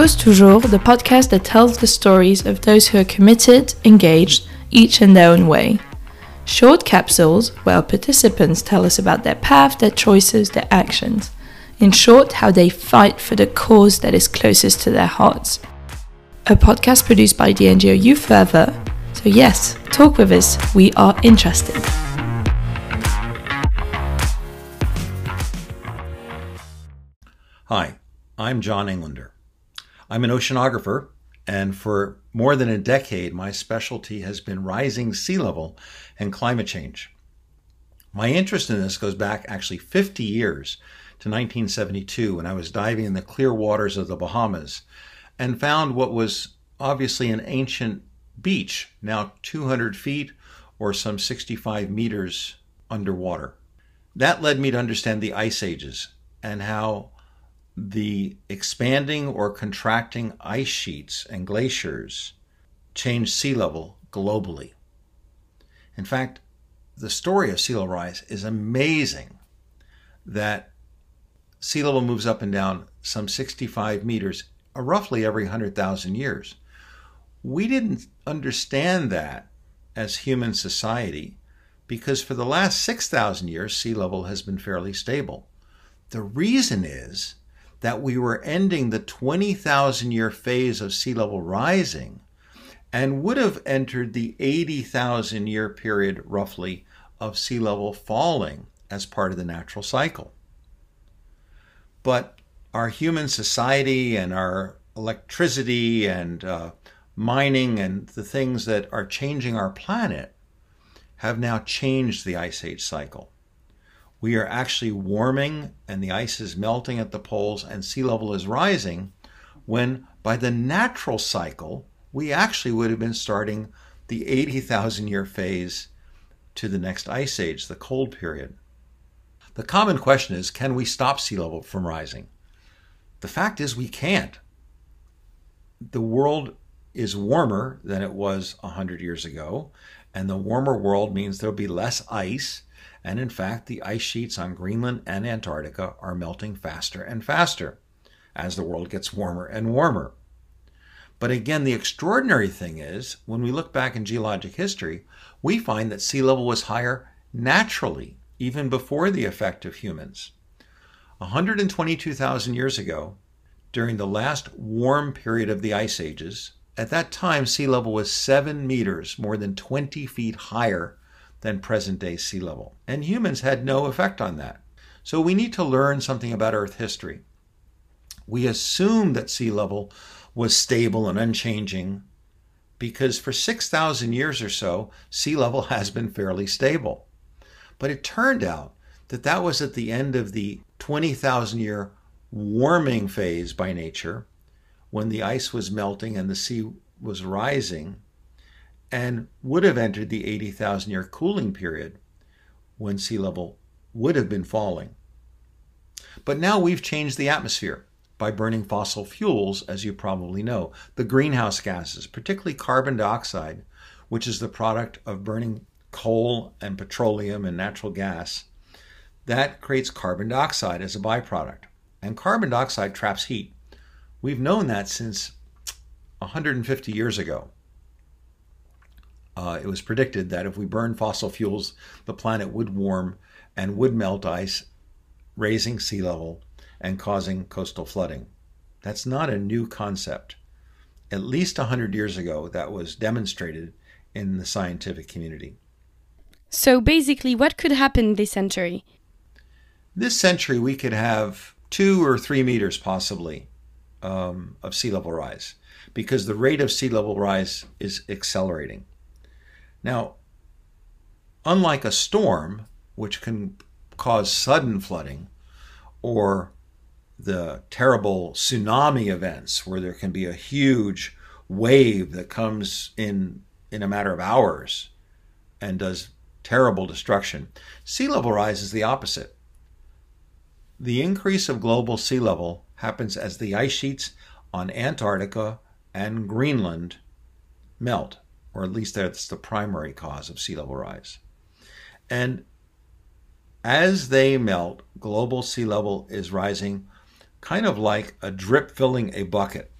Cause Toujours, the podcast that tells the stories of those who are committed, engaged, each in their own way. Short capsules where participants tell us about their path, their choices, their actions. In short, how they fight for the cause that is closest to their hearts. A podcast produced by the NGO Youth Forever. So, yes, talk with us. We are interested. Hi, I'm John Englander. I'm an oceanographer, and for more than a decade, my specialty has been rising sea level and climate change. My interest in this goes back actually 50 years to 1972 when I was diving in the clear waters of the Bahamas and found what was obviously an ancient beach, now 200 feet or some 65 meters underwater. That led me to understand the ice ages and how the expanding or contracting ice sheets and glaciers change sea level globally. In fact, the story of sea level rise is amazing that sea level moves up and down some 65 meters roughly every 100,000 years. We didn't understand that as human society because for the last 6,000 years, sea level has been fairly stable. The reason is that we were ending the 20,000 year phase of sea level rising and would have entered the 80,000 year period roughly of sea level falling as part of the natural cycle. But our human society and our electricity and uh, mining and the things that are changing our planet have now changed the ice age cycle we are actually warming and the ice is melting at the poles and sea level is rising, when by the natural cycle, we actually would have been starting the 80,000 year phase to the next ice age, the cold period. The common question is can we stop sea level from rising? The fact is, we can't. The world is warmer than it was 100 years ago, and the warmer world means there'll be less ice and in fact, the ice sheets on Greenland and Antarctica are melting faster and faster as the world gets warmer and warmer. But again, the extraordinary thing is, when we look back in geologic history, we find that sea level was higher naturally, even before the effect of humans. 122,000 years ago, during the last warm period of the ice ages, at that time sea level was 7 meters, more than 20 feet higher than present day sea level. And humans had no effect on that. So we need to learn something about Earth history. We assume that sea level was stable and unchanging because for 6,000 years or so, sea level has been fairly stable. But it turned out that that was at the end of the 20,000 year warming phase by nature when the ice was melting and the sea was rising and would have entered the 80,000 year cooling period when sea level would have been falling. But now we've changed the atmosphere by burning fossil fuels, as you probably know. The greenhouse gases, particularly carbon dioxide, which is the product of burning coal and petroleum and natural gas, that creates carbon dioxide as a byproduct. And carbon dioxide traps heat. We've known that since 150 years ago. Uh, it was predicted that if we burn fossil fuels, the planet would warm and would melt ice, raising sea level and causing coastal flooding. That's not a new concept. At least 100 years ago, that was demonstrated in the scientific community. So basically, what could happen this century? This century, we could have two or three meters possibly um, of sea level rise because the rate of sea level rise is accelerating. Now, unlike a storm, which can cause sudden flooding, or the terrible tsunami events where there can be a huge wave that comes in in a matter of hours and does terrible destruction. Sea level rise is the opposite. The increase of global sea level happens as the ice sheets on Antarctica and Greenland melt or at least that's the primary cause of sea level rise. And as they melt, global sea level is rising kind of like a drip filling a bucket.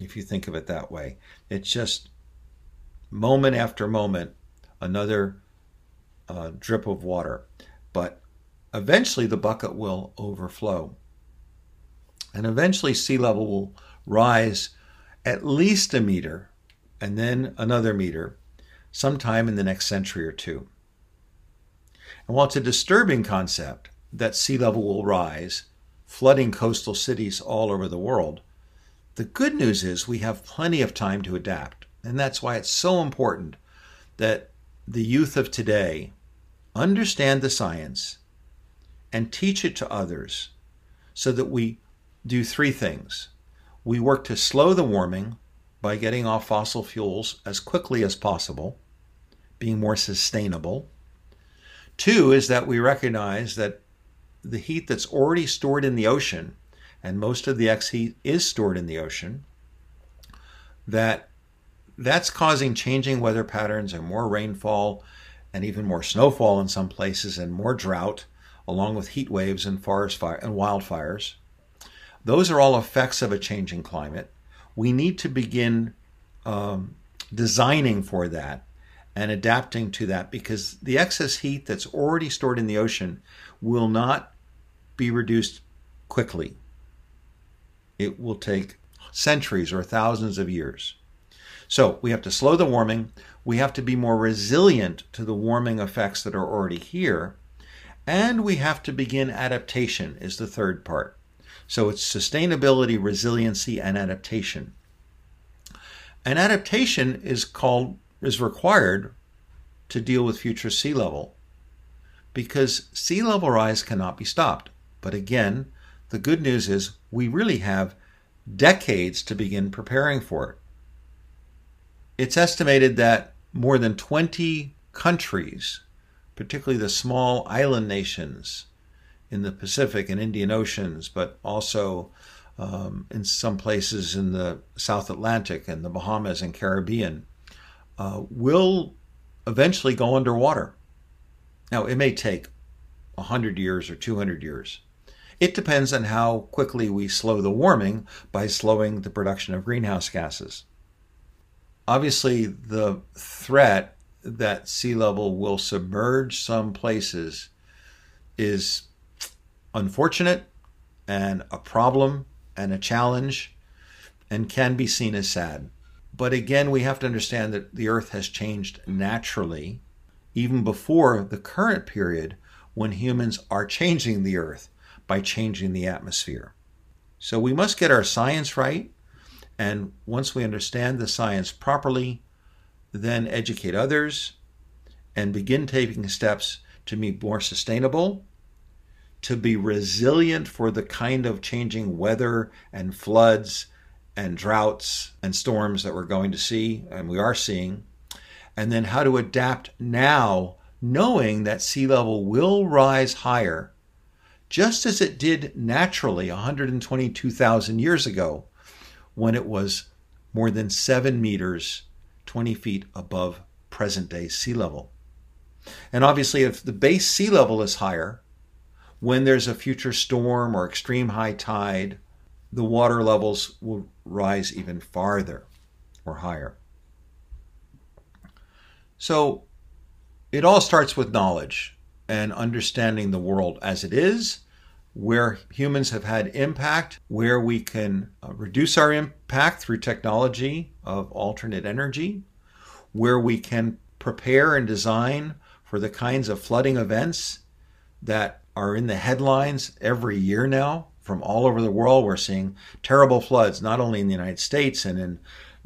if you think of it that way. It's just moment after moment, another uh, drip of water. But eventually the bucket will overflow. And eventually sea level will rise at least a meter and then another meter sometime in the next century or two. And while it's a disturbing concept that sea level will rise, flooding coastal cities all over the world, the good news is we have plenty of time to adapt. And that's why it's so important that the youth of today understand the science and teach it to others so that we do three things. We work to slow the warming by getting off fossil fuels as quickly as possible, being more sustainable. Two is that we recognize that the heat that's already stored in the ocean, and most of the X heat is stored in the ocean, that that's causing changing weather patterns and more rainfall and even more snowfall in some places and more drought, along with heat waves and forest fire and wildfires. Those are all effects of a changing climate. We need to begin um, designing for that and adapting to that because the excess heat that's already stored in the ocean will not be reduced quickly. It will take centuries or thousands of years. So we have to slow the warming. We have to be more resilient to the warming effects that are already here. And we have to begin adaptation, is the third part. So it's sustainability, resiliency, and adaptation. And adaptation is called, is required to deal with future sea level because sea level rise cannot be stopped. But again, the good news is we really have decades to begin preparing for it. It's estimated that more than 20 countries, particularly the small island nations in the Pacific and Indian Oceans, but also um, in some places in the South Atlantic and the Bahamas and Caribbean, uh, will eventually go underwater. Now, it may take 100 years or 200 years. It depends on how quickly we slow the warming by slowing the production of greenhouse gases obviously the threat that sea level will submerge some places is unfortunate and a problem and a challenge and can be seen as sad. But again, we have to understand that the earth has changed naturally even before the current period when humans are changing the earth by changing the atmosphere. So we must get our science right and once we understand the science properly, then educate others and begin taking steps to be more sustainable, to be resilient for the kind of changing weather and floods and droughts and storms that we're going to see and we are seeing, and then how to adapt now, knowing that sea level will rise higher, just as it did naturally 122,000 years ago when it was more than seven meters, 20 feet above present day sea level. And obviously, if the base sea level is higher, when there's a future storm or extreme high tide, the water levels will rise even farther or higher. So it all starts with knowledge and understanding the world as it is where humans have had impact, where we can uh, reduce our impact through technology of alternate energy, where we can prepare and design for the kinds of flooding events that are in the headlines every year now from all over the world. We're seeing terrible floods, not only in the United States and in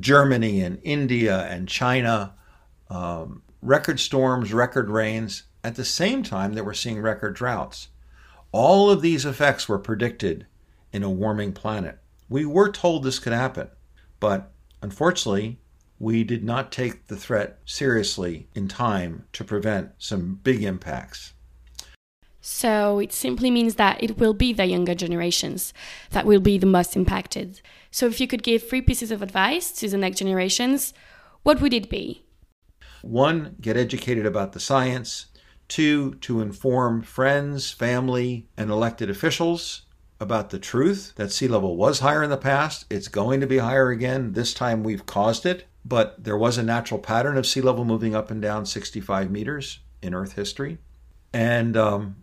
Germany and India and China, um, record storms, record rains, at the same time that we're seeing record droughts. All of these effects were predicted in a warming planet. We were told this could happen, but unfortunately, we did not take the threat seriously in time to prevent some big impacts. So it simply means that it will be the younger generations that will be the most impacted. So if you could give three pieces of advice to the next generations, what would it be? One, get educated about the science. Two, to inform friends, family, and elected officials. about the truth that sea level was higher in the past. It's going to be higher again. This time we've caused it, but there was a natural pattern of sea level moving up and down 65 meters in Earth history. And um,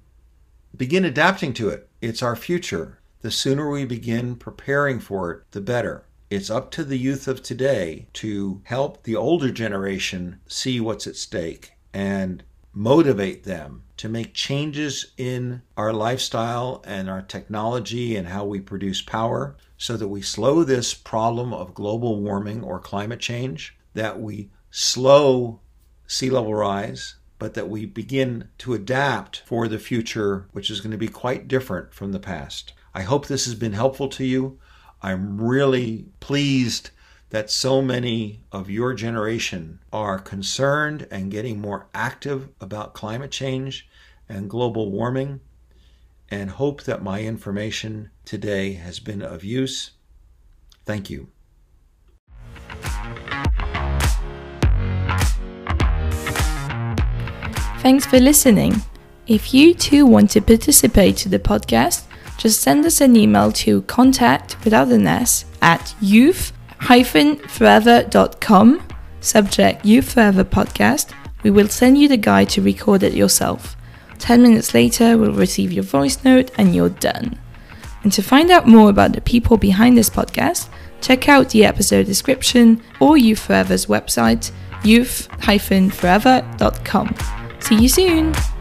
begin adapting to it. It's our future. The sooner we begin preparing for it, the better. It's up to the youth of today to help the older generation see what's at stake and motivate them to make changes in our lifestyle and our technology and how we produce power so that we slow this problem of global warming or climate change, that we slow sea level rise, but that we begin to adapt for the future, which is going to be quite different from the past. I hope this has been helpful to you. I'm really pleased that so many of your generation are concerned and getting more active about climate change and global warming, and hope that my information today has been of use. Thank you. Thanks for listening. If you too want to participate to the podcast, just send us an email to contact without an S at youth-forever.com, subject Youth Forever Podcast. We will send you the guide to record it yourself. 10 minutes later, we'll receive your voice note and you're done. And to find out more about the people behind this podcast, check out the episode description or Youth Forever's website, youth-forever.com. See you soon!